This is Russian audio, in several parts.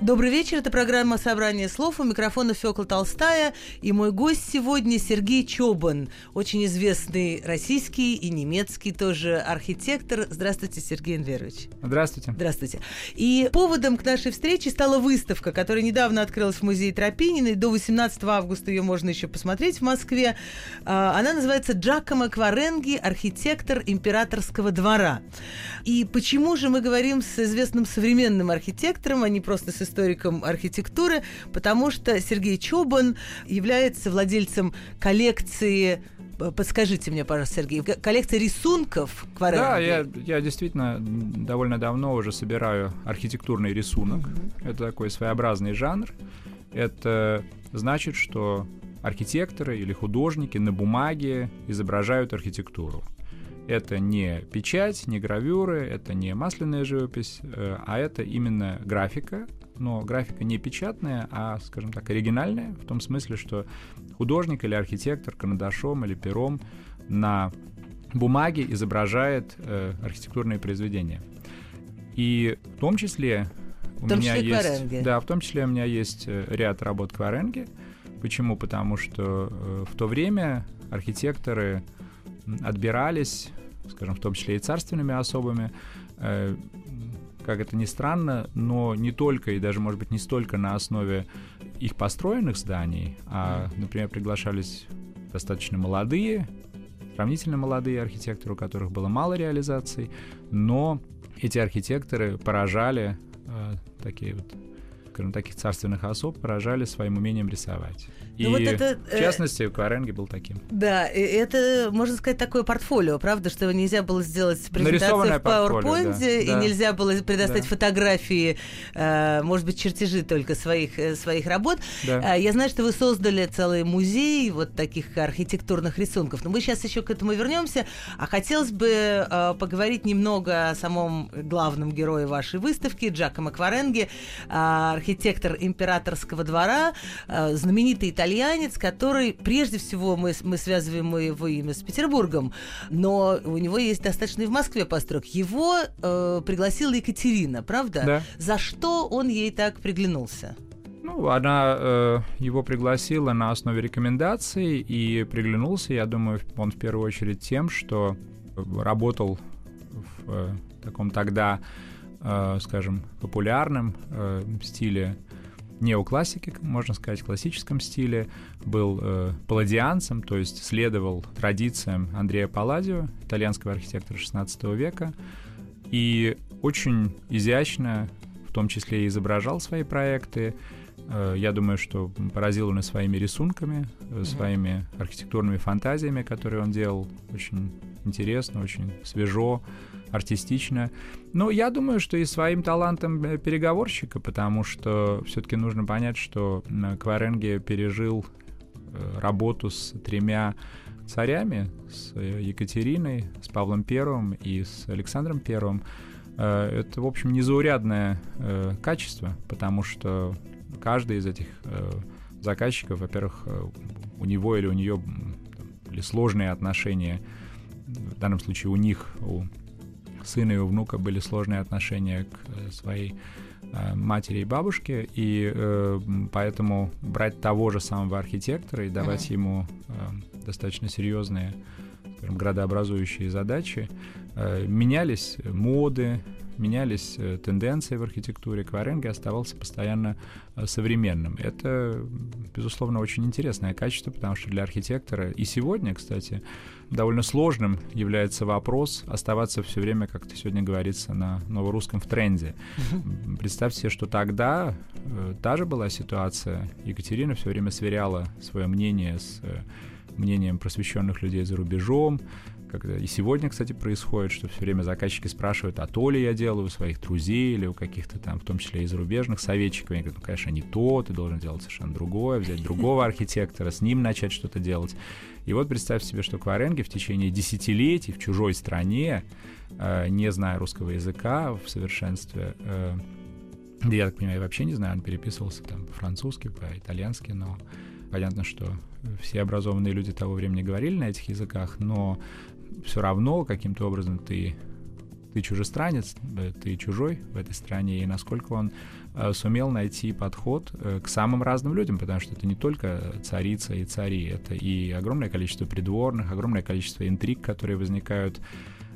Добрый вечер, это программа «Собрание слов». У микрофона Фёкла Толстая. И мой гость сегодня Сергей Чобан, очень известный российский и немецкий тоже архитектор. Здравствуйте, Сергей Энверович. Здравствуйте. Здравствуйте. И поводом к нашей встрече стала выставка, которая недавно открылась в музее Тропининой. До 18 августа ее можно еще посмотреть в Москве. А, она называется «Джакомо Кваренги. Архитектор императорского двора». И почему же мы говорим с известным современным архитектором, а не просто с историком архитектуры, потому что Сергей Чобан является владельцем коллекции Подскажите мне, пожалуйста, Сергей, коллекция рисунков Кваренги. Да, я, я действительно довольно давно уже собираю архитектурный рисунок. Mm-hmm. Это такой своеобразный жанр. Это значит, что архитекторы или художники на бумаге изображают архитектуру. Это не печать, не гравюры, это не масляная живопись, э, а это именно графика, но графика не печатная, а, скажем так, оригинальная, в том смысле, что художник или архитектор карандашом или пером на бумаге изображает э, архитектурные произведения. И в том числе у в том меня числе есть, Кваренге. да, в том числе у меня есть э, ряд работ Кваренги. Почему? Потому что э, в то время архитекторы отбирались, скажем, в том числе и царственными особами, э, как это ни странно, но не только и даже, может быть, не столько на основе их построенных зданий, а, например, приглашались достаточно молодые, сравнительно молодые архитекторы, у которых было мало реализаций, но эти архитекторы поражали э, такие вот скажем, таких царственных особ поражали своим умением рисовать. Ну, и, вот это, в э, частности. Кваренги был таким. Да, это, можно сказать, такое портфолио, правда, что нельзя было сделать презентацию в PowerPoint, да, и да. нельзя было предоставить да. фотографии, э, может быть, чертежи только своих, э, своих работ. Да. Э, я знаю, что вы создали целый музей вот таких архитектурных рисунков, но мы сейчас еще к этому вернемся, а хотелось бы поговорить немного о самом главном герое вашей выставки, Джакомо Кваренги, э, архитектор императорского двора, э, знаменитый итальянец, который, прежде всего, мы, мы связываем его имя с Петербургом, но у него есть достаточно и в Москве постройк. Его э, пригласила Екатерина, правда? Да. За что он ей так приглянулся? Ну, она э, его пригласила на основе рекомендаций и приглянулся, я думаю, он в первую очередь тем, что работал в э, таком тогда э, скажем, популярном э, стиле неоклассики, можно сказать, классическом стиле, был э, палладианцем, то есть следовал традициям Андрея Палладио, итальянского архитектора XVI века, и очень изящно, в том числе и изображал свои проекты. Э, я думаю, что поразил он и своими рисунками, э, своими архитектурными фантазиями, которые он делал, очень интересно, очень свежо, артистично. Но я думаю, что и своим талантом э, переговорщика, потому что все-таки нужно понять, что Кваренге пережил э, работу с тремя царями, с э, Екатериной, с Павлом Первым и с Александром Первым. Это, в общем, незаурядное качество, потому что каждый из этих заказчиков, во-первых, у него или у нее были сложные отношения, в данном случае у них, у сына и у внука были сложные отношения к э, своей э, матери и бабушке, и э, поэтому брать того же самого архитектора и давать uh-huh. ему э, достаточно серьезные скажем, градообразующие задачи, э, менялись моды, менялись э, тенденции в архитектуре, Кваренги оставался постоянно э, современным. Это, безусловно, очень интересное качество, потому что для архитектора и сегодня, кстати, довольно сложным является вопрос оставаться все время, как это сегодня говорится, на новорусском в тренде. Представьте себе, что тогда э, та же была ситуация. Екатерина все время сверяла свое мнение с мнением просвещенных людей за рубежом, как и сегодня, кстати, происходит, что все время заказчики спрашивают, а то ли я делаю у своих друзей или у каких-то там, в том числе и зарубежных советчиков. Они говорят, ну, конечно, не то, ты должен делать совершенно другое, взять другого архитектора, с ним начать что-то делать. И вот представь себе, что Кваренги в течение десятилетий в чужой стране, э, не зная русского языка в совершенстве, э, я так понимаю, вообще не знаю, он переписывался там по-французски, по-итальянски, но понятно, что все образованные люди того времени говорили на этих языках, но все равно каким-то образом ты ты чужестранец, э, ты чужой в этой стране, и насколько он э, сумел найти подход э, к самым разным людям, потому что это не только царица и цари, это и огромное количество придворных, огромное количество интриг, которые возникают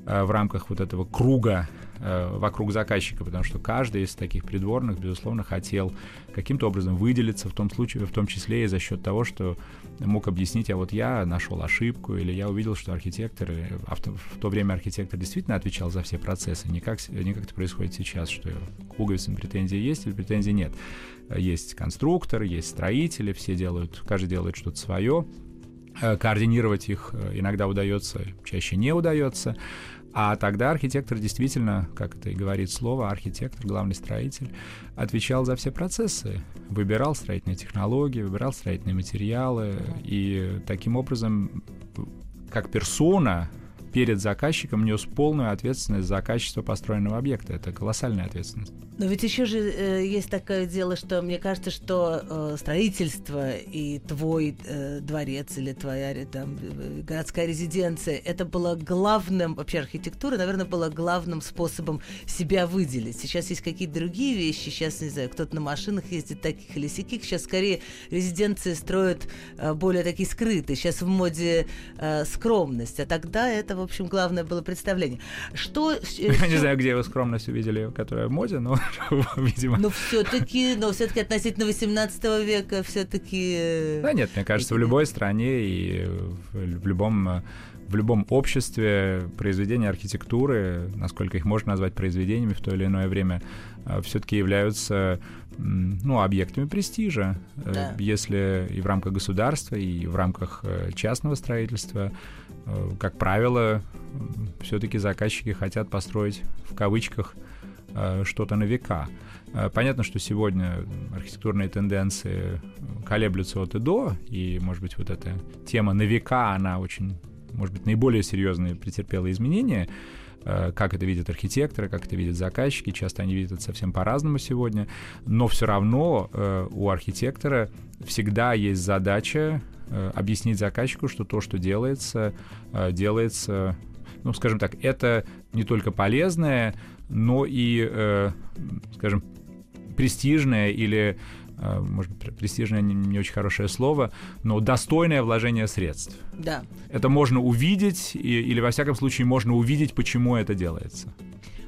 в рамках вот этого круга Э, вокруг заказчика, потому что каждый из таких придворных, безусловно, хотел каким-то образом выделиться, в том случае, в том числе и за счет того, что мог объяснить, а вот я нашел ошибку, или я увидел, что архитектор, а в то, в то время архитектор действительно отвечал за все процессы, не как, не как это происходит сейчас, что к пуговицам претензии есть или претензий нет. Есть конструктор, есть строители, все делают, каждый делает что-то свое, э, координировать их э, иногда удается, чаще не удается. А тогда архитектор действительно, как это и говорит слово, архитектор, главный строитель, отвечал за все процессы, выбирал строительные технологии, выбирал строительные материалы, и таким образом, как персона, перед заказчиком нес полную ответственность за качество построенного объекта. Это колоссальная ответственность. Но ведь еще же э, есть такое дело, что мне кажется, что э, строительство и твой э, дворец или твоя там, э, городская резиденция, это было главным, вообще архитектура, наверное, была главным способом себя выделить. Сейчас есть какие-то другие вещи, сейчас, не знаю, кто-то на машинах ездит таких или сяких, сейчас скорее резиденции строят э, более такие скрытые, сейчас в моде э, скромность, а тогда это, в общем, главное было представление. Что... Я не знаю, где вы скромность увидели, которая в моде, но видимо. Но все-таки, но все-таки относительно 18 века все-таки. Э, да нет, мне кажется, в любой стране и в любом в любом обществе произведения архитектуры, насколько их можно назвать произведениями в то или иное время, э, все-таки являются ну, объектами престижа. Э, да. Если и в рамках государства, и в рамках частного строительства, как правило, все-таки заказчики хотят построить в кавычках Э, что-то на века. Э, понятно, что сегодня архитектурные тенденции колеблются от и до, и, может быть, вот эта тема на века, она очень, может быть, наиболее серьезные претерпела изменения, э, как это видят архитекторы, как это видят заказчики, часто они видят это совсем по-разному сегодня, но все равно у архитектора всегда есть задача объяснить заказчику, что то, что делается, делается, ну, скажем так, это не только полезное, но и, э, скажем, престижное или э, может быть, престижное не, не очень хорошее слово, но достойное вложение средств. Да. Это можно увидеть, и, или во всяком случае можно увидеть, почему это делается.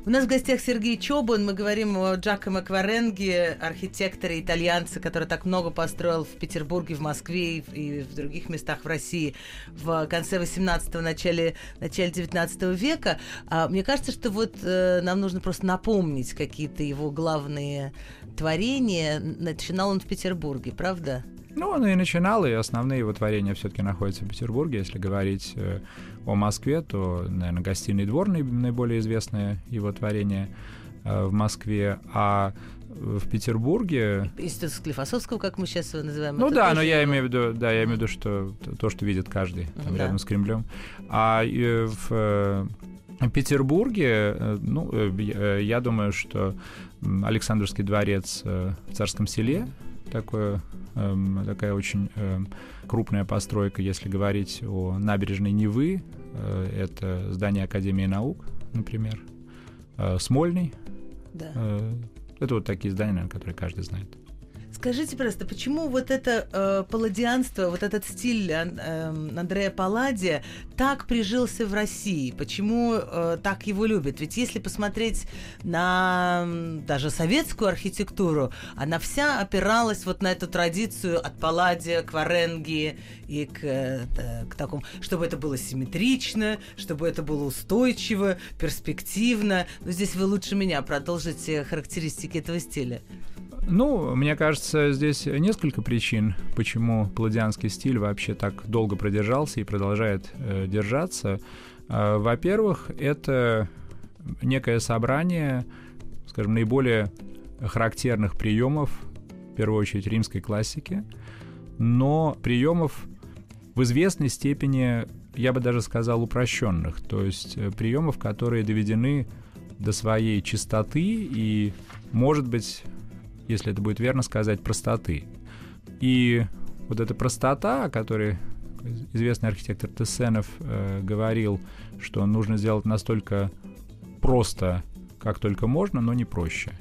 У нас в гостях Сергей Чобан. Мы говорим о Джакомо Кваренге, архитекторе итальянце, который так много построил в Петербурге, в Москве и в других местах в России в конце 18-го, начале, начале 19 века. А, мне кажется, что вот э, нам нужно просто напомнить какие-то его главные творения. Начинал он в Петербурге, правда? Ну, он и начинал, и основные его творения все-таки находятся в Петербурге. Если говорить э, о Москве, то, наверное, «Гостиный двор» наиболее известное его творение э, в Москве. А в Петербурге... Институт Склифосовского, как мы сейчас его называем. Ну да, но я имею в виду, да, я имею в виду, что то, что видит каждый там, да. рядом с Кремлем. А э, в Петербурге, ну, я думаю, что Александрский дворец в Царском селе такое, такая очень эм, крупная постройка, если говорить о набережной Невы. Э, это здание Академии наук, например. Э, Смольный. Да. Э, это вот такие здания, наверное, которые каждый знает. Скажите просто, почему вот это э, палладианство, вот этот стиль э, Андрея Палладия так прижился в России? Почему э, так его любят? Ведь если посмотреть на даже советскую архитектуру, она вся опиралась вот на эту традицию от Палладия к Варенги и к, э, к такому, чтобы это было симметрично, чтобы это было устойчиво, перспективно. Но здесь вы лучше меня продолжите характеристики этого стиля. Ну, мне кажется, здесь несколько причин, почему палладианский стиль вообще так долго продержался и продолжает э, держаться. Э, во-первых, это некое собрание, скажем, наиболее характерных приемов, в первую очередь римской классики, но приемов в известной степени, я бы даже сказал, упрощенных, то есть э, приемов, которые доведены до своей чистоты и, может быть, если это будет верно сказать, простоты. И вот эта простота, о которой известный архитектор Тессенов э, говорил, что нужно сделать настолько просто, как только можно, но не проще.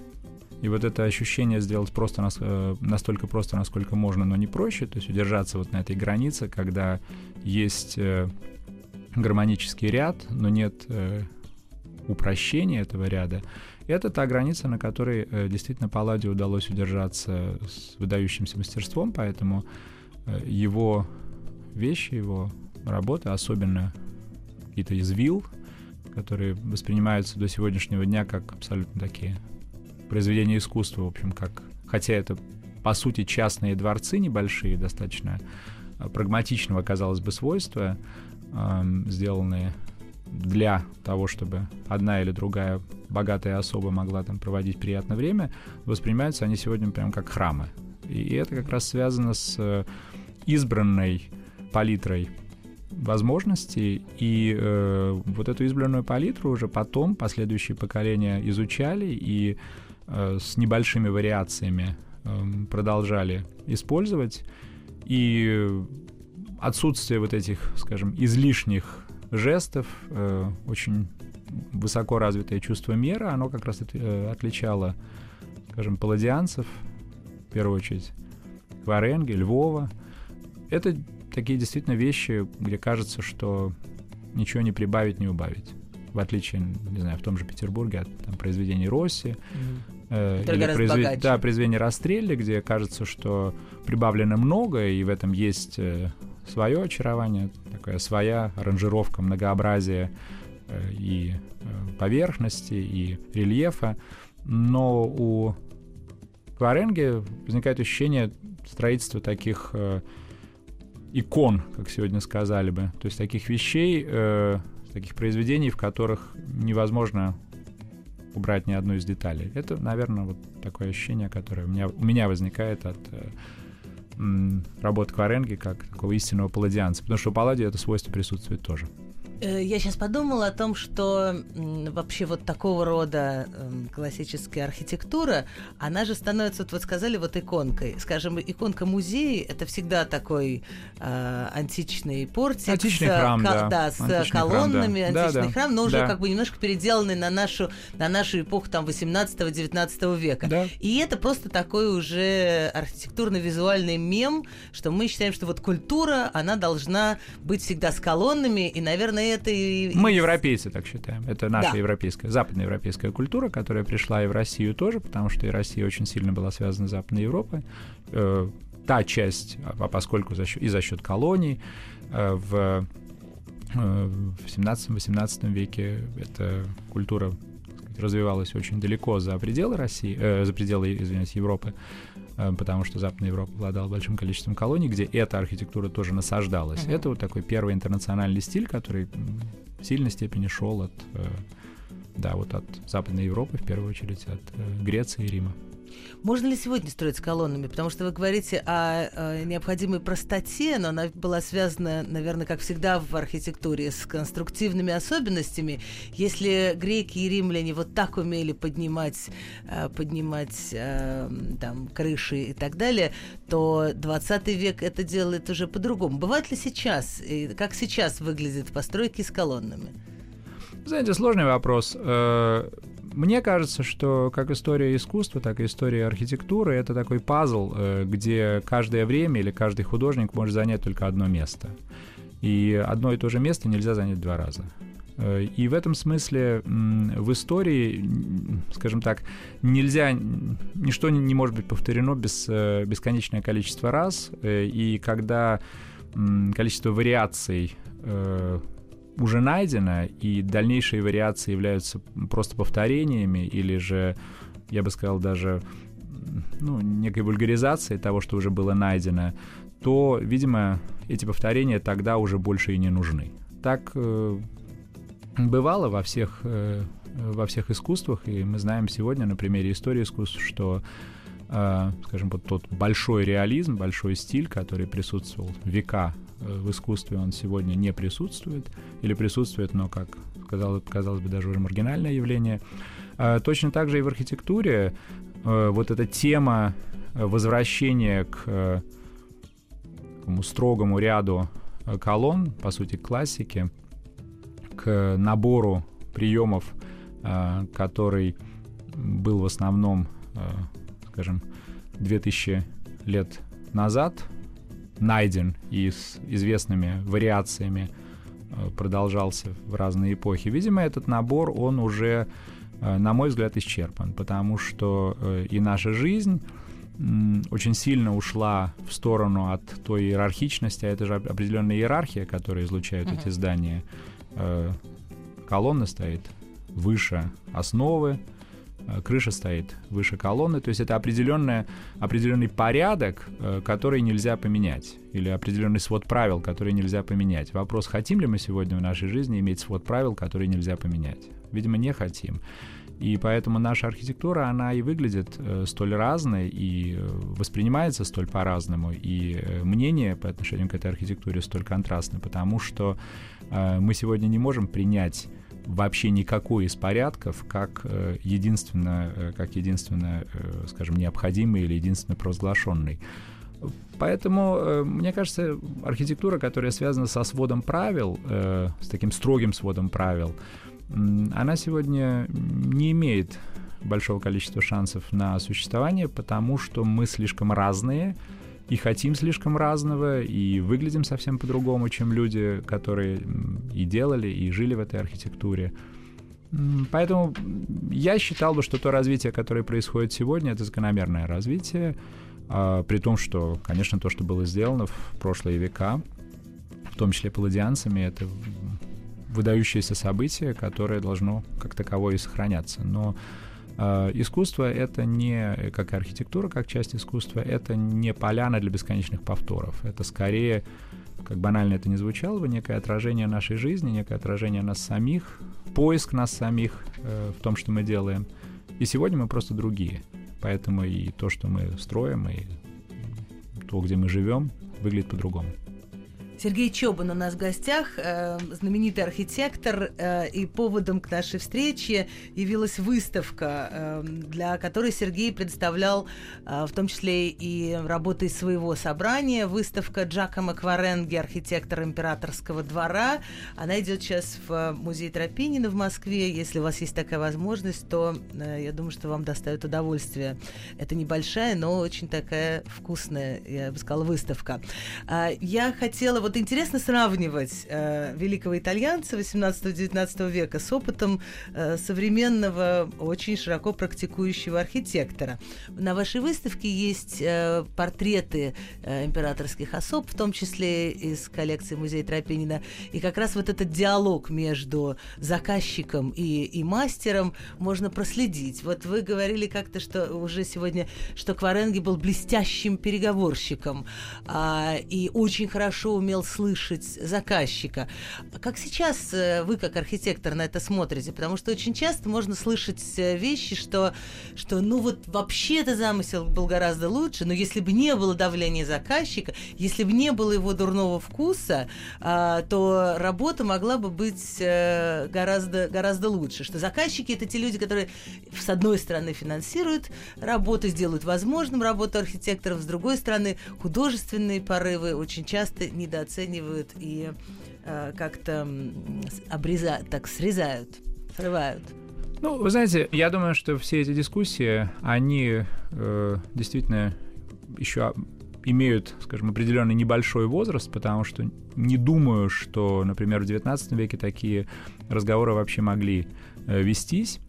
И вот это ощущение сделать просто нас, э, настолько просто, насколько можно, но не проще, то есть удержаться вот на этой границе, когда есть э, гармонический ряд, но нет э, упрощения этого ряда, это та граница, на которой э, действительно Палладе удалось удержаться с выдающимся мастерством, поэтому э, его вещи, его работы, особенно какие-то из вилл, которые воспринимаются до сегодняшнего дня как абсолютно такие произведения искусства, в общем, как, хотя это по сути частные дворцы небольшие, достаточно э, прагматичного, казалось бы, свойства, э, сделанные для того, чтобы одна или другая богатая особа могла там проводить приятное время, воспринимаются они сегодня прям как храмы. И это как раз связано с э, избранной палитрой возможностей, и э, вот эту избранную палитру уже потом последующие поколения изучали и э, с небольшими вариациями э, продолжали использовать, и отсутствие вот этих, скажем, излишних жестов, э, очень высоко развитое чувство меры, оно как раз э, отличало, скажем, палладианцев, в первую очередь, Варенги, Львова. Это такие действительно вещи, где кажется, что ничего не прибавить, не убавить. В отличие, не знаю, в том же Петербурге от там, произведений Росси, mm-hmm. э, или произвед... да, произведения Растрелли, где кажется, что прибавлено много, и в этом есть э, свое очарование, такая своя аранжировка, многообразие э, и э, поверхности, и рельефа. Но у Кваренги возникает ощущение строительства таких э, икон, как сегодня сказали бы, то есть таких вещей, таких произведений, в которых невозможно убрать ни одну из деталей. Это, наверное, вот такое ощущение, которое у меня, у меня возникает от работ Кваренги как такого истинного палладианца, потому что у палладия это свойство присутствует тоже. Э, я сейчас подумала о том, что вообще вот такого рода эм, классическая архитектура, она же становится, вот вы сказали, вот иконкой. Скажем, иконка музея — это всегда такой э, античный портик. Античный с, храм, да. Да, с античный колоннами, храм, да. античный да, храм, но да. уже как бы немножко переделанный на нашу, на нашу эпоху там 18-19 века. Да. И это просто такой уже архитектурно-визуальный мем, что мы считаем, что вот культура, она должна быть всегда с колоннами, и, наверное, это и... Мы европейцы так считаем. Это наша да. европейская, западноевропейская культура, которая пришла и в Россию тоже, потому что и Россия очень сильно была связана с Западной Европой. Э, та часть, а поскольку за счет, и за счет колоний, э, в, э, в 17-18 веке эта культура сказать, развивалась очень далеко за пределы России, э, за пределы, извиняюсь, Европы. Э, потому что Западная Европа обладала большим количеством колоний, где эта архитектура тоже насаждалась. Uh-huh. Это вот такой первый интернациональный стиль, который в сильной степени шел от, э, да, вот от Западной Европы, в первую очередь, от э, Греции и Рима. Можно ли сегодня строить с колоннами? Потому что вы говорите о, о необходимой простоте, но она была связана, наверное, как всегда в архитектуре, с конструктивными особенностями. Если греки и римляне вот так умели поднимать, э, поднимать э, там, крыши и так далее, то 20 век это делает уже по-другому. Бывает ли сейчас? И как сейчас выглядят постройки с колоннами? Знаете, сложный вопрос. Мне кажется, что как история искусства, так и история архитектуры — это такой пазл, э, где каждое время или каждый художник может занять только одно место. И одно и то же место нельзя занять два раза. Э, и в этом смысле в истории, скажем так, нельзя, ничто не может быть повторено без э, бесконечное количество раз. И когда количество вариаций уже найдено, и дальнейшие вариации являются просто повторениями или же, я бы сказал, даже ну, некой вульгаризацией того, что уже было найдено, то, видимо, эти повторения тогда уже больше и не нужны. Так э, бывало во всех, э, во всех искусствах, и мы знаем сегодня на примере истории искусств, что э, скажем, вот тот большой реализм, большой стиль, который присутствовал века в искусстве, он сегодня не присутствует, или присутствует, но, как казалось, казалось бы, даже уже маргинальное явление. Э, точно так же и в архитектуре э, вот эта тема возвращения к такому строгому ряду колонн, по сути, классики, к набору приемов, который был в основном скажем, 2000 лет назад найден и с известными вариациями э, продолжался в разные эпохи. Видимо, этот набор, он уже, э, на мой взгляд, исчерпан, потому что э, и наша жизнь очень сильно ушла в сторону от той иерархичности, а это же определенная иерархия, которую излучают uh-huh. эти здания. Колонна стоит выше основы, крыша стоит выше колонны, то есть это определенная, определенный порядок, э, который нельзя поменять, или определенный свод правил, который нельзя поменять. Вопрос, хотим ли мы сегодня в нашей жизни иметь свод правил, который нельзя поменять? Видимо, не хотим. И поэтому наша архитектура, она и выглядит э, столь разной, и э, воспринимается столь по-разному, и э, мнение по отношению к этой архитектуре столь контрастно, потому что э, мы сегодня не можем принять вообще никакой из порядков как э, единственно, э, как единственно, э, скажем, необходимый или единственно провозглашенный. Поэтому, мне кажется, архитектура, которая связана со сводом правил, с таким строгим сводом правил, она сегодня не имеет большого количества шансов на существование, потому что мы слишком разные, и хотим слишком разного, и выглядим совсем по-другому, чем люди, которые и делали, и жили в этой архитектуре. Поэтому я считал бы, что то развитие, которое происходит сегодня, это закономерное развитие, а, при том, что, конечно, то, что было сделано в прошлые века, в том числе палладианцами, это выдающееся событие, которое должно как таковое и сохраняться. Но искусство — это не, как и архитектура, как часть искусства, это не поляна для бесконечных повторов. Это скорее, как банально это не звучало бы, некое отражение нашей жизни, некое отражение нас самих, поиск нас самих э, в том, что мы делаем. И сегодня мы просто другие. Поэтому и то, что мы строим, и то, где мы живем, выглядит по-другому. Сергей Чобан у нас в гостях, э, знаменитый архитектор, э, и поводом к нашей встрече явилась выставка, э, для которой Сергей представлял в том числе и работы из своего собрания. Выставка Джакома Кваренги, архитектор императорского двора. Она идет сейчас в музей Тропинина в Москве. Если у вас есть такая возможность, то я думаю, что вам доставит удовольствие. Это небольшая, но очень такая вкусная, я бы сказала, выставка. Э, я хотела вот вот интересно сравнивать э, великого итальянца 18-19 века с опытом э, современного, очень широко практикующего архитектора. На вашей выставке есть э, портреты э, императорских особ, в том числе из коллекции музея Тропинина. И как раз вот этот диалог между заказчиком и, и мастером можно проследить. Вот вы говорили как-то, что уже сегодня, что Кваренги был блестящим переговорщиком а, и очень хорошо умел слышать заказчика. Как сейчас э, вы, как архитектор, на это смотрите? Потому что очень часто можно слышать э, вещи, что, что ну вот вообще-то замысел был гораздо лучше, но если бы не было давления заказчика, если бы не было его дурного вкуса, а, то работа могла бы быть э, гораздо, гораздо лучше. Что заказчики это те люди, которые с одной стороны финансируют работу, сделают возможным работу архитекторов, с другой стороны художественные порывы очень часто недооценивают оценивают и э, как-то обрезают, так срезают, срывают. Ну, вы знаете, я думаю, что все эти дискуссии, они э, действительно еще имеют, скажем, определенный небольшой возраст, потому что не думаю, что, например, в XIX веке такие разговоры вообще могли э, вестись.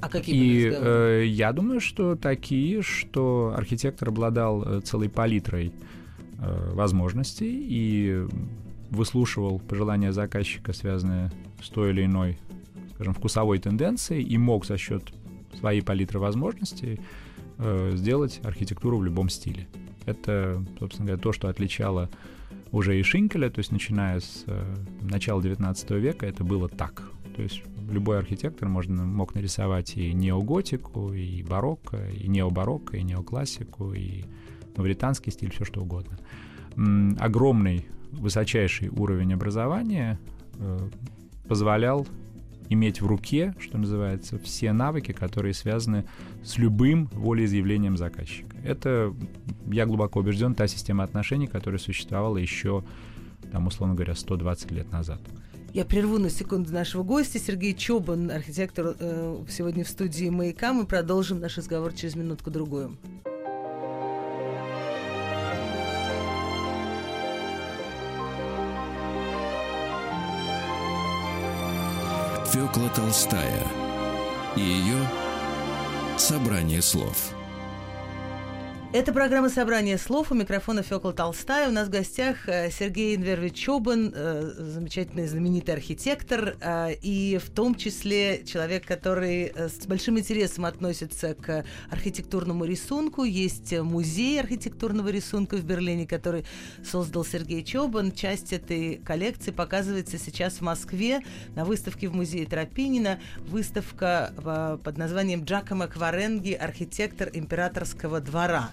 А какие И э, я думаю, что такие, что архитектор обладал э, целой палитрой Э, возможностей и выслушивал пожелания заказчика, связанные с той или иной, скажем, вкусовой тенденцией, и мог за счет своей палитры возможностей э, сделать архитектуру в любом стиле. Это, собственно говоря, то, что отличало уже и Шинкеля, то есть начиная с э, начала 19 века, это было так. То есть любой архитектор можно, мог нарисовать и неоготику, и барокко, и необарокко, и неоклассику, и мавританский стиль, все что угодно. Огромный, высочайший уровень образования э, позволял иметь в руке, что называется, все навыки, которые связаны с любым волеизъявлением заказчика. Это, я глубоко убежден, та система отношений, которая существовала еще, там, условно говоря, 120 лет назад. Я прерву на секунду нашего гостя. Сергей Чобан, архитектор, э, сегодня в студии «Маяка». Мы продолжим наш разговор через минутку-другую. Фёкла Толстая и ее «Собрание слов». Это программа «Собрание слов». У микрофона Фёкла Толстая. У нас в гостях э, Сергей Инверович Чобан, э, замечательный, знаменитый архитектор, э, и в том числе человек, который с большим интересом относится к архитектурному рисунку. Есть музей архитектурного рисунка в Берлине, который создал Сергей Чобан. Часть этой коллекции показывается сейчас в Москве на выставке в музее Тропинина. Выставка под названием Джакомо Кваренги «Архитектор императорского двора».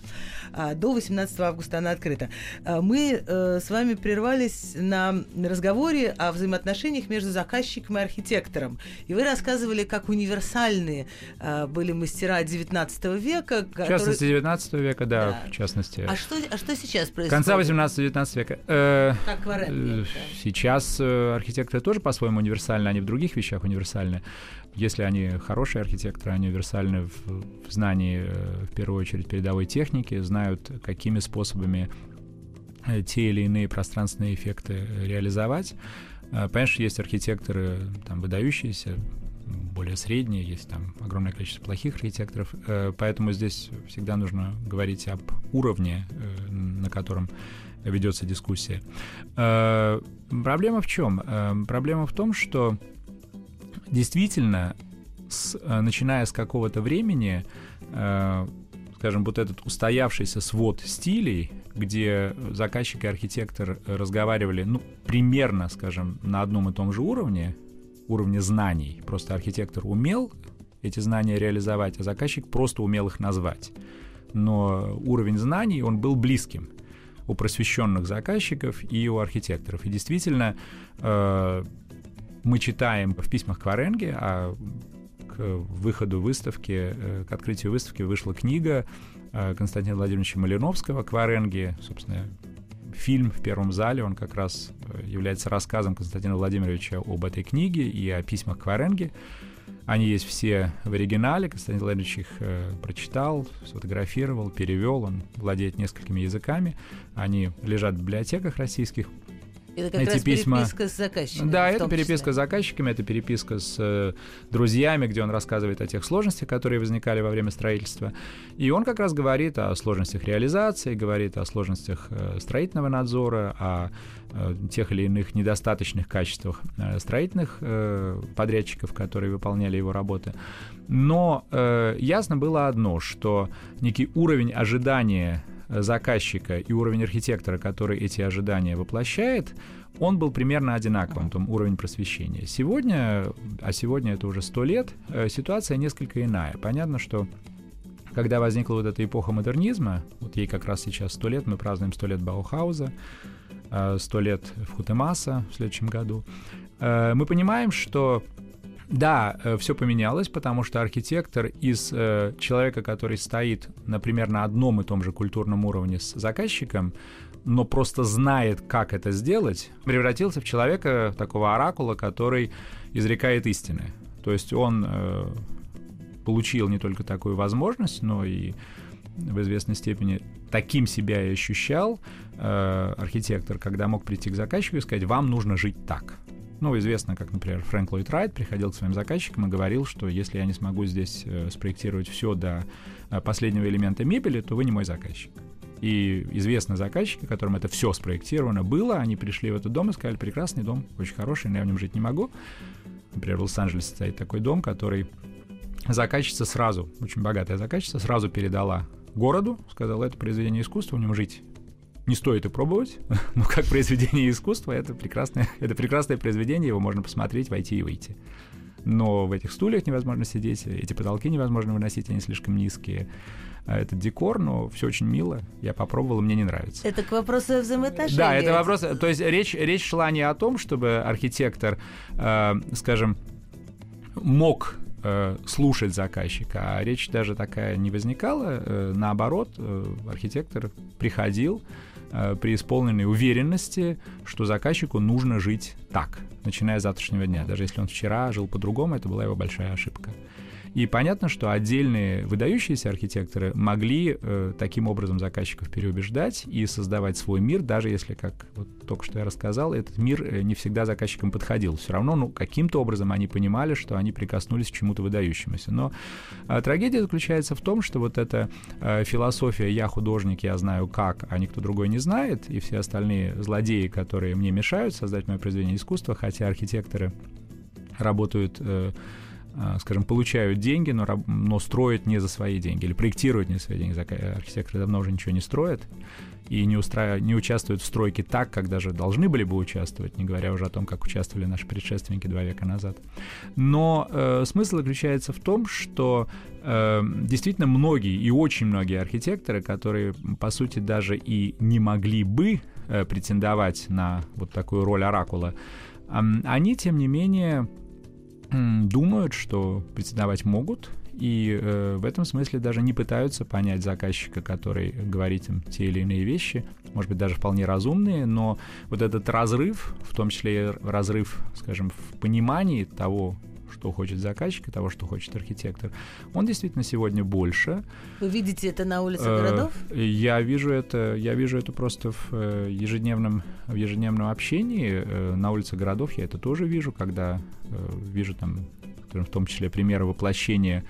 А, до 18 августа она открыта. А, мы э, с вами прервались на разговоре о взаимоотношениях между заказчиком и архитектором. И вы рассказывали, как универсальные а, были мастера 19 века. Которые... В частности, 19 века, да, да. в частности. А что, а что сейчас происходит? Конца 18-19 века. Э, как Варен, э, Сейчас архитекторы тоже по-своему универсальны, они в других вещах универсальны если они хорошие архитекторы, они универсальны в, в знании, э, в первую очередь, передовой техники, знают, какими способами э, те или иные пространственные эффекты реализовать. Э, Понятно, что есть архитекторы там, выдающиеся, более средние, есть там огромное количество плохих архитекторов, поэтому здесь всегда нужно говорить об уровне, на котором ведется дискуссия. Проблема в чем? Проблема в том, что действительно, с, э, начиная с какого-то времени, э, скажем, вот этот устоявшийся свод стилей, где заказчик и архитектор разговаривали, ну, примерно, скажем, на одном и том же уровне, уровне знаний. Просто архитектор умел эти знания реализовать, а заказчик просто умел их назвать. Но уровень знаний, он был близким у просвещенных заказчиков и у архитекторов. И действительно, э, мы читаем в письмах к Варенге, а к выходу выставки, э, к открытию выставки вышла книга э, Константина Владимировича Малиновского «Кваренги», собственно, фильм в первом зале, он как раз э, является рассказом Константина Владимировича об этой книге и о письмах Кваренги. Они есть все в оригинале, Константин Владимирович их э, прочитал, сфотографировал, перевел, он владеет несколькими языками. Они лежат в библиотеках российских, это как эти раз письма... переписка с заказчиками. Да, это переписка с заказчиками, это переписка с э, друзьями, где он рассказывает о тех сложностях, которые возникали во время строительства. И он как раз говорит о сложностях реализации, говорит о сложностях э, строительного надзора, о э, тех или иных недостаточных качествах э, строительных э, подрядчиков, которые выполняли его работы. Но э, ясно было одно, что некий уровень ожидания заказчика и уровень архитектора, который эти ожидания воплощает, он был примерно одинаковым, том уровень просвещения. Сегодня, а сегодня это уже сто лет, э, ситуация несколько иная. Понятно, что когда возникла вот эта эпоха модернизма, вот ей как раз сейчас сто лет, мы празднуем сто лет Баухауза, э, сто лет Футемаса в следующем году, э, мы понимаем, что да, э, все поменялось, потому что архитектор из э, человека, который стоит, например, на одном и том же культурном уровне с заказчиком, но просто знает, как это сделать, превратился в человека, такого оракула, который изрекает истины. То есть он э, получил не только такую возможность, но и в известной степени таким себя и ощущал э, архитектор, когда мог прийти к заказчику и сказать, вам нужно жить так. Ну, известно, как, например, Фрэнк Ллойд Райт приходил к своим заказчикам и говорил, что если я не смогу здесь э, спроектировать все до э, последнего элемента мебели, то вы не мой заказчик. И известны заказчики, которым это все спроектировано было, они пришли в этот дом и сказали, прекрасный дом, очень хороший, но я в нем жить не могу. Например, в Лос-Анджелесе стоит такой дом, который заказчица сразу, очень богатая заказчица, сразу передала городу, сказала, это произведение искусства, в нем жить не стоит и пробовать, но как произведение искусства это прекрасное, это прекрасное произведение, его можно посмотреть, войти и выйти. Но в этих стульях невозможно сидеть, эти потолки невозможно выносить, они слишком низкие. А этот декор, но все очень мило. Я попробовал, мне не нравится. Это к вопросу взаимоотношений. Да, это вопрос. То есть речь, речь шла не о том, чтобы архитектор, э, скажем, мог э, слушать заказчика, а речь даже такая не возникала. Э, наоборот, э, архитектор приходил э, при исполненной уверенности, что заказчику нужно жить так, начиная с завтрашнего дня. Даже если он вчера жил по-другому, это была его большая ошибка. И понятно, что отдельные выдающиеся архитекторы могли э, таким образом заказчиков переубеждать и создавать свой мир, даже если, как вот только что я рассказал, этот мир э, не всегда заказчикам подходил. Все равно, ну, каким-то образом они понимали, что они прикоснулись к чему-то выдающемуся. Но э, трагедия заключается в том, что вот эта э, философия «я художник, я знаю как, а никто другой не знает», и все остальные злодеи, которые мне мешают создать мое произведение искусства, хотя архитекторы работают э, скажем, получают деньги, но, но строят не за свои деньги или проектируют не за свои деньги. Архитекторы давно уже ничего не строят и не, устраив... не участвуют в стройке так, как даже должны были бы участвовать, не говоря уже о том, как участвовали наши предшественники два века назад. Но э, смысл заключается в том, что э, действительно многие и очень многие архитекторы, которые, по сути, даже и не могли бы э, претендовать на вот такую роль оракула, э, они, тем не менее, думают, что претендовать могут, и э, в этом смысле даже не пытаются понять заказчика, который говорит им те или иные вещи, может быть, даже вполне разумные, но вот этот разрыв, в том числе разрыв, скажем, в понимании того, что хочет заказчик и того, что хочет архитектор, он действительно сегодня больше. Вы видите это на улицах э, городов? Я вижу это, я вижу это просто в э, ежедневном, в ежедневном общении. Э, на улицах городов я это тоже вижу, когда вижу там, в том числе примеры воплощения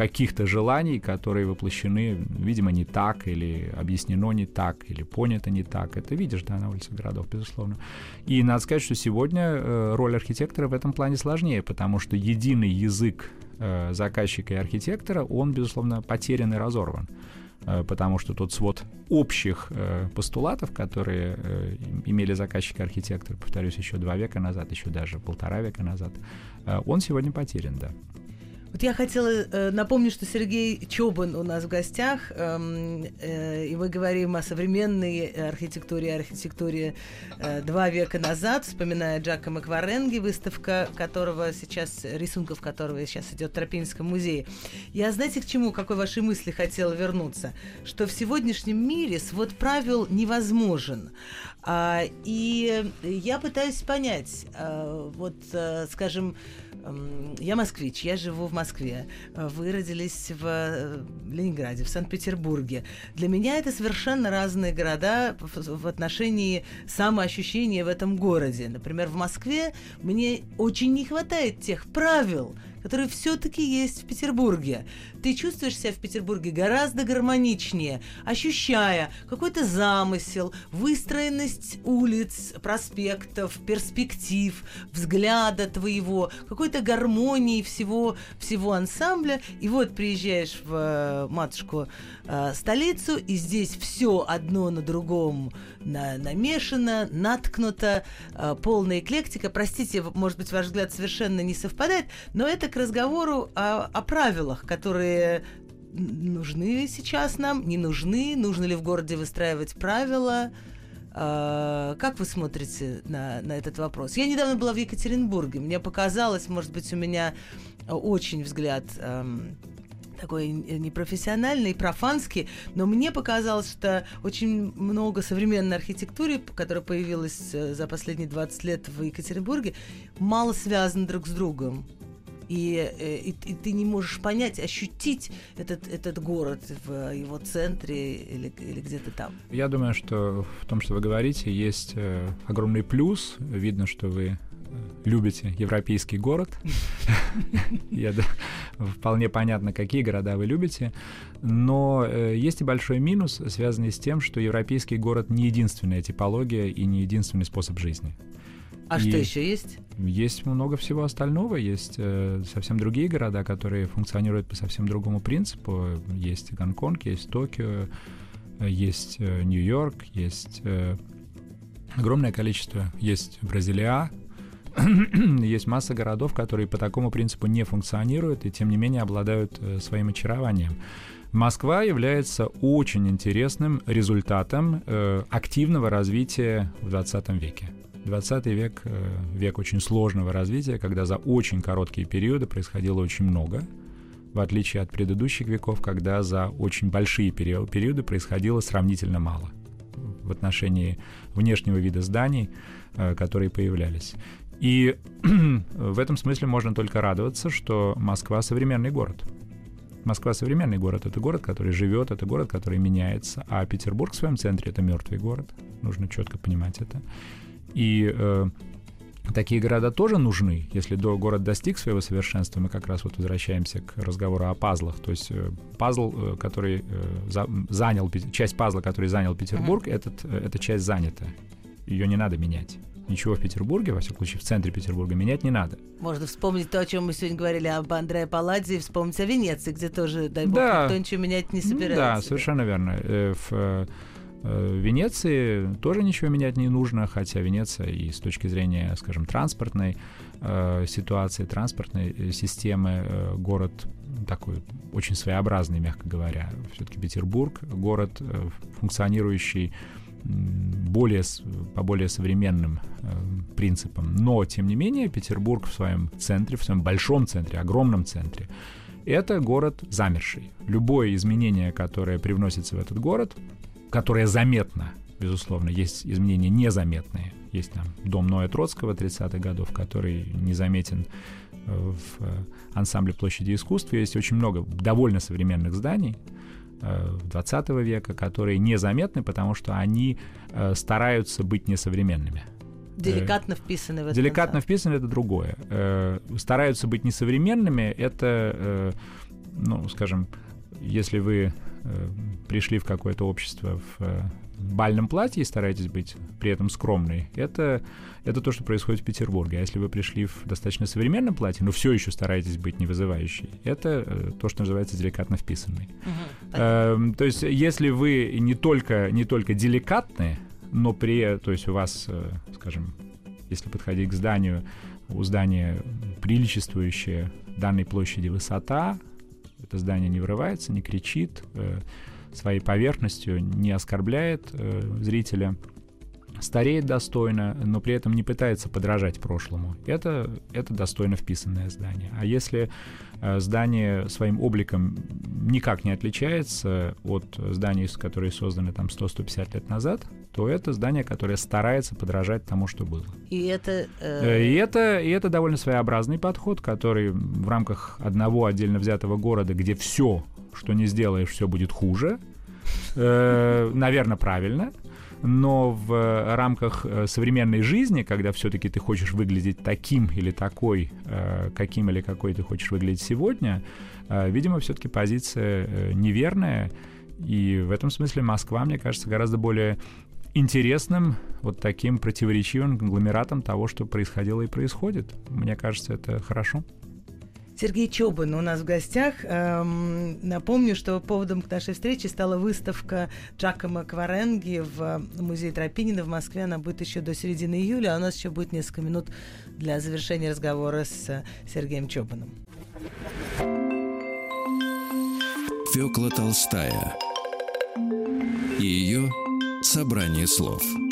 каких-то желаний, которые воплощены, видимо, не так, или объяснено не так, или понято не так. Это видишь, да, на улицах городов, безусловно. И надо сказать, что сегодня э, роль архитектора в этом плане сложнее, потому что единый язык э, заказчика и архитектора, он, безусловно, потерян и разорван э, потому что тот свод общих постулатов, которые имели заказчик и архитектор, повторюсь, еще два века назад, еще даже полтора века назад, он сегодня потерян, да. Вот я хотела э, напомнить, что Сергей Чобан у нас в гостях, э, э, и мы говорим о современной архитектуре, архитектуре э, два века назад, вспоминая Джака Макваренги, выставка которого сейчас, рисунков которого сейчас идет в Тропинском музее. Я, знаете, к чему, какой вашей мысли хотела вернуться? Что в сегодняшнем мире свод правил невозможен. А, и я пытаюсь понять, а, вот, а, скажем, я москвич, я живу в Москве. Вы родились в э, Ленинграде, в Санкт-Петербурге. Для меня это совершенно разные города в отношении самоощущения в этом городе. Например, в Москве мне очень не хватает тех правил, которые все-таки есть в Петербурге. Ты чувствуешь себя в Петербурге гораздо гармоничнее, ощущая какой-то замысел, выстроенность улиц, проспектов, перспектив, взгляда твоего, какой-то гармонии всего, всего ансамбля. И вот приезжаешь в э, матушку э, столицу, и здесь все одно на другом на, намешано, наткнуто, э, полная эклектика. Простите, может быть, ваш взгляд совершенно не совпадает, но это к разговору о, о правилах, которые нужны сейчас нам, не нужны, нужно ли в городе выстраивать правила. Uh, как вы смотрите на, на этот вопрос? Я недавно была в Екатеринбурге. Мне показалось, может быть, у меня очень взгляд um, такой непрофессиональный, профанский, но мне показалось, что очень много современной архитектуры, которая появилась э, за последние 20 лет в Екатеринбурге, мало связаны друг с другом. И, э, и, и ты не можешь понять, ощутить этот, этот город в его центре или, или где-то там. Я думаю, что в том, что вы говорите, есть э, огромный плюс. Видно, что вы любите европейский город. Я, вполне понятно, какие города вы любите. Но э, есть и большой минус, связанный с тем, что европейский город не единственная типология и не единственный способ жизни. А и что еще есть? Есть много всего остального. Есть э, совсем другие города, которые функционируют по совсем другому принципу. Есть Гонконг, есть Токио, есть э, Нью-Йорк, есть э, огромное количество. Есть Бразилия, есть масса городов, которые по такому принципу не функционируют и тем не менее обладают э, своим очарованием. Москва является очень интересным результатом э, активного развития в 20 веке. 20 век э, — век очень сложного развития, когда за очень короткие периоды происходило очень много, в отличие от предыдущих веков, когда за очень большие периоды происходило сравнительно мало в отношении внешнего вида зданий, э, которые появлялись. И в этом смысле можно только радоваться, что Москва — современный город — Москва современный город, это город, который живет, это город, который меняется, а Петербург в своем центре это мертвый город. Нужно четко понимать это. И э, такие города тоже нужны. Если до город достиг своего совершенства, мы как раз вот возвращаемся к разговору о пазлах. То есть э, пазл, э, который э, за, занял часть пазла, который занял Петербург, mm-hmm. этот, э, эта часть занята. Ее не надо менять ничего в Петербурге, во всяком случае, в центре Петербурга менять не надо. Можно вспомнить то, о чем мы сегодня говорили об Андреа Палладзе, и вспомнить о Венеции, где тоже, дай бог, да. никто ничего менять не собирается. Да, совершенно верно. Э, в э, в Венеции тоже ничего менять не нужно, хотя Венеция и с точки зрения, скажем, транспортной э, ситуации, транспортной системы, э, город такой очень своеобразный, мягко говоря. Все-таки Петербург город, э, функционирующий более, по более современным э, принципам. Но, тем не менее, Петербург в своем центре, в своем большом центре, огромном центре, это город замерший. Любое изменение, которое привносится в этот город, которое заметно, безусловно, есть изменения незаметные. Есть там дом Ноя Троцкого 30-х годов, который незаметен э, в э, ансамбле площади искусств. Есть очень много довольно современных зданий, 20 э, века, которые незаметны, потому что они э, стараются быть несовременными. Деликатно вписаны в это. Деликатно конца. вписаны это другое. Э, стараются быть несовременными, это, ну, скажем, если вы пришли в какое-то общество в бальном платье и стараетесь быть при этом скромной, это, это то, что происходит в Петербурге. А если вы пришли в достаточно современном платье, но все еще стараетесь быть невызывающей, это э, то, что называется деликатно вписанный. Угу, э, то есть если вы не только, не только деликатны, но при, то есть у вас, э, скажем, если подходить к зданию, у здания приличествующая данной площади высота, это здание не врывается, не кричит, э, своей поверхностью не оскорбляет э, зрителя, стареет достойно, но при этом не пытается подражать прошлому. Это, это достойно вписанное здание. А если э, здание своим обликом никак не отличается от зданий, которые созданы там 100-150 лет назад, то это здание, которое старается подражать тому, что было. И это... Э... э и это, и это довольно своеобразный подход, который в рамках одного отдельно взятого города, где все что не сделаешь, все будет хуже. Э, наверное, правильно. Но в рамках э, современной жизни, когда все-таки ты хочешь выглядеть таким или такой, э, каким или какой ты хочешь выглядеть сегодня, видимо, все-таки позиция неверная. И в этом смысле Москва, мне кажется, гораздо более интересным, вот таким противоречивым конгломератом того, что происходило и происходит. Мне кажется, это хорошо. Сергей Чобан у нас в гостях. Эм, напомню, что поводом к нашей встрече стала выставка Джакома Кваренги в музее Тропинина в Москве. Она будет еще до середины июля, а у нас еще будет несколько минут для завершения разговора с Сергеем Чобаном. Фёкла Толстая и ее собрание слов –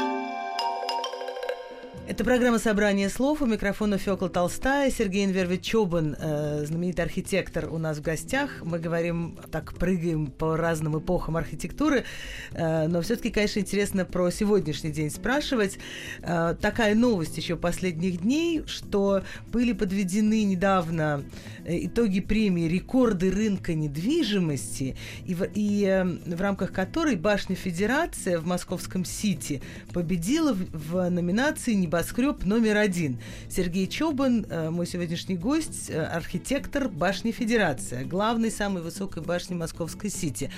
это программа «Собрание слов». У микрофона Фёкла Толстая. Сергей Инвервич Чобан, э, знаменитый архитектор, у нас в гостях. Мы говорим, так прыгаем по разным эпохам архитектуры. Э, но все-таки, конечно, интересно про сегодняшний день спрашивать. Э, такая новость еще последних дней, что были подведены недавно э, итоги премии «Рекорды рынка недвижимости», и в, и, э, в рамках которой Башня Федерация в Московском Сити победила в, в номинации «Небольшой небоскреб номер один. Сергей Чобан, э, мой сегодняшний гость, э, архитектор башни Федерация, главной самой высокой башни Московской Сити.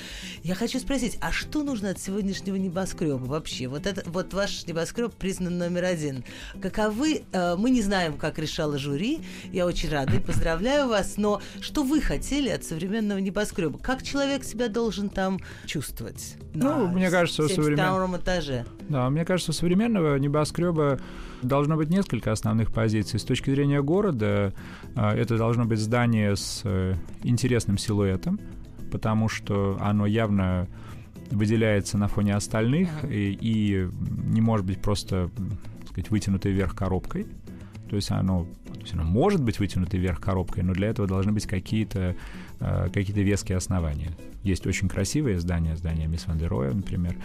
Я хочу спросить, а что нужно от сегодняшнего небоскреба вообще? Вот, это, вот ваш небоскреб признан номер один. Каковы, э, мы не знаем, как решало жюри, я очень рада и поздравляю вас, но что вы хотели от современного небоскреба? Как человек себя должен там чувствовать? Ну, мне кажется, у современного... этаже. Да, мне кажется, у современного небоскреба должно быть несколько основных позиций. С точки зрения города, а, это должно быть здание с э, интересным силуэтом, потому что оно явно выделяется на фоне остальных и, и не может быть просто, так сказать, вытянутой вверх коробкой. То есть оно, то есть оно может быть вытянутой вверх коробкой, но для этого должны быть какие-то э, какие-то веские основания. Есть очень красивые здания, здание Мисс Ван дер например,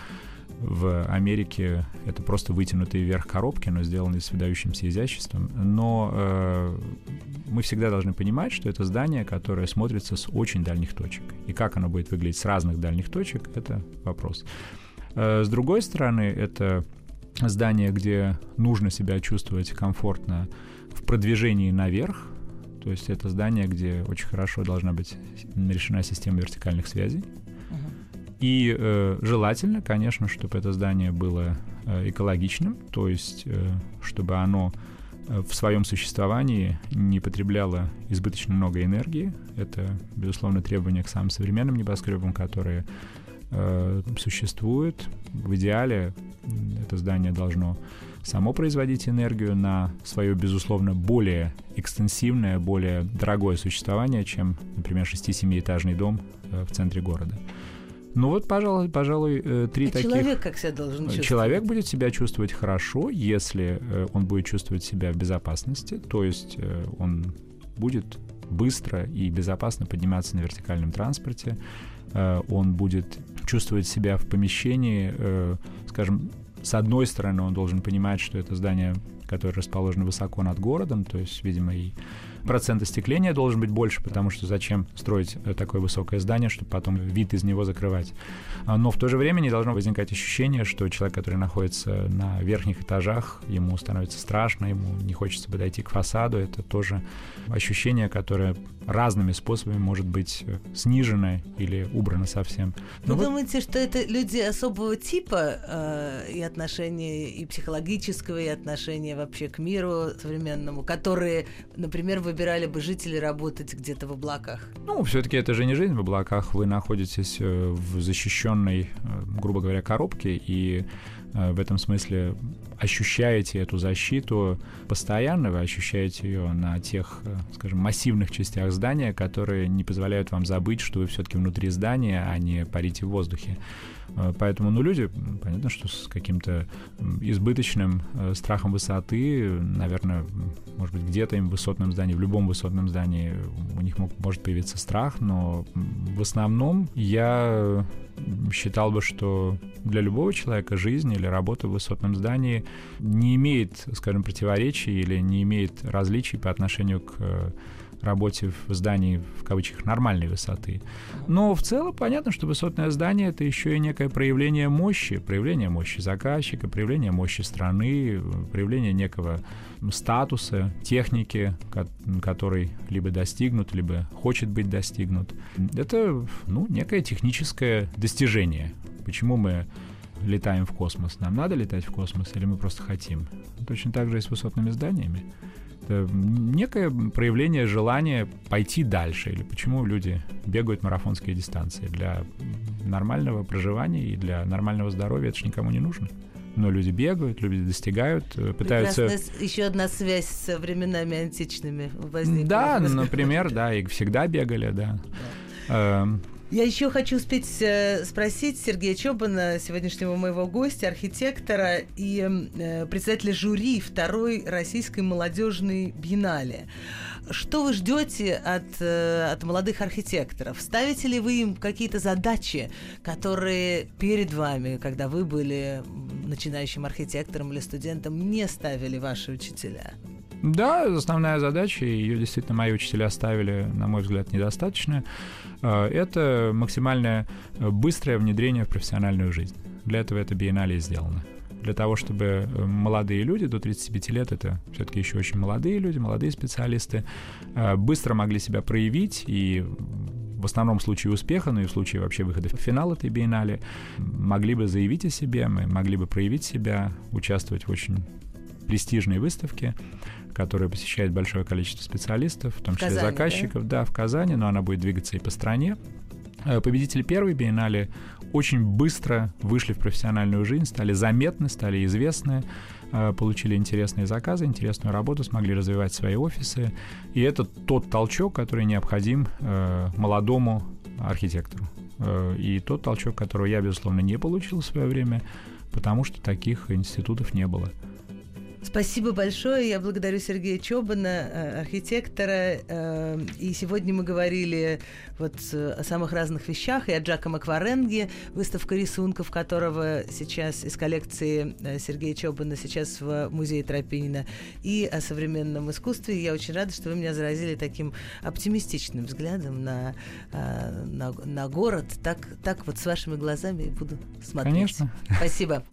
в Америке это просто вытянутые вверх коробки, но сделанные с выдающимся изяществом. Но э, мы всегда должны понимать, что это здание, которое смотрится с очень дальних точек. И как оно будет выглядеть с разных дальних точек, это вопрос. Э, с другой стороны, это здание, где нужно себя чувствовать комфортно в продвижении наверх. То есть это здание, где очень хорошо должна быть решена система вертикальных связей. И э, желательно, конечно, чтобы это здание было э, экологичным, то есть э, чтобы оно э, в своем существовании не потребляло избыточно много энергии. Это, безусловно, требование к самым современным небоскребам, которые э, существуют. В идеале это здание должно само производить энергию на свое, безусловно, более экстенсивное, более дорогое существование, чем, например, 6-7-этажный дом э, в центре города. Ну вот, пожалуй, пожалуй, э, три а таких... Человек как себя должен чувствовать? Человек будет себя чувствовать хорошо, если э, он будет чувствовать себя в безопасности, то есть э, он будет быстро и безопасно подниматься на вертикальном транспорте, он будет чувствовать себя в помещении, скажем, с одной стороны, он должен понимать, что это здание, которое расположено высоко над городом, то есть, видимо, и процент остекления должен быть больше, потому что зачем строить э, такое высокое здание, чтобы потом вид из него закрывать. А, но в то же время не должно возникать ощущение, что человек, который находится на верхних этажах, ему становится страшно, ему не хочется подойти к фасаду. Это тоже ощущение, которое разными способами может быть э, снижено или убрано совсем. Вы Но думаете, вот... что это люди особого типа э, и отношения и психологического, и отношения вообще к миру современному, которые, например, вы выбирали бы жители работать где-то в облаках? Ну, все-таки это же не жизнь в облаках. Вы находитесь э, в защищенной, э, грубо говоря, коробке, и в этом смысле ощущаете эту защиту постоянно, вы ощущаете ее на тех, скажем, массивных частях здания, которые не позволяют вам забыть, что вы все-таки внутри здания, а не парите в воздухе. Э, поэтому, ну, люди, понятно, что с каким-то избыточным э, страхом высоты, наверное, может быть, где-то им в высотном здании, в любом высотном здании у них мог, может появиться страх, но в основном я считал бы, что для любого человека жизнь или работа в высотном здании не имеет, скажем, противоречий или не имеет различий по отношению к э, работе в здании, в кавычках, нормальной высоты. Но в целом понятно, что высотное здание — это еще и некое проявление мощи, проявление мощи заказчика, проявление мощи страны, проявление некого статуса, техники, который либо достигнут, либо хочет быть достигнут. Это, ну, некое техническое достижение. Почему мы летаем в космос? Нам надо летать в космос или мы просто хотим? Точно так же и с высотными зданиями. Это некое проявление желания пойти дальше. Или почему люди бегают марафонские дистанции. Для нормального проживания и для нормального здоровья это же никому не нужно. Но люди бегают, люди достигают, э, пытаются... Прекрасная, еще одна связь с временами античными возникла. Да, например, да, и всегда бегали, да. да. Эм, я еще хочу успеть э, спросить Сергея Чобана, сегодняшнего моего гостя, архитектора и э, председателя жюри второй российской молодежной биеннале. Что вы ждете от, от молодых архитекторов? Ставите ли вы им какие-то задачи, которые перед вами, когда вы были начинающим архитектором или студентом, не ставили ваши учителя? Да, основная задача, ее действительно мои учителя ставили, на мой взгляд, недостаточно, э, это максимальное э, быстрое внедрение в профессиональную жизнь. Для этого это биеннале сделано. для того, чтобы э, молодые люди до 35 лет, это все-таки еще очень молодые люди, молодые специалисты, быстро могли себя проявить и в основном случае успеха, но и в случае вообще выхода в финал этой биеннале, могли бы заявить о себе, мы могли бы проявить себя, участвовать в очень престижной выставке, которая посещает большое количество специалистов, в том числе Казани, заказчиков, да? да, в Казани, но она будет двигаться и по стране. Э, победители первой биеннале очень быстро вышли в профессиональную жизнь, стали заметны, стали известны, получили интересные заказы, интересную работу, смогли развивать свои офисы. И это тот толчок, который необходим э, молодому архитектору. И тот толчок, которого я, безусловно, не получил в свое время, потому что таких институтов не было. Спасибо большое. Я благодарю Сергея Чобана, э, архитектора. Э, и сегодня мы говорили вот о самых разных вещах. И о Джакомо Кваренге, выставка рисунков которого сейчас из коллекции э, Сергея Чобана сейчас в музее Тропинина, и о современном искусстве. Я очень рада, что вы меня заразили таким оптимистичным взглядом на, на, на город. Так, так вот с вашими глазами буду смотреть. Конечно. Спасибо.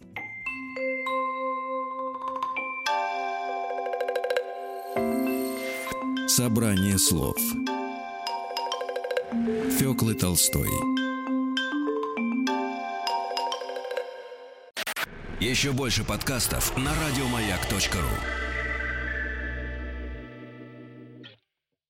Собрание слов. Фёклы Толстой. Еще больше подкастов на радиомаяк.ру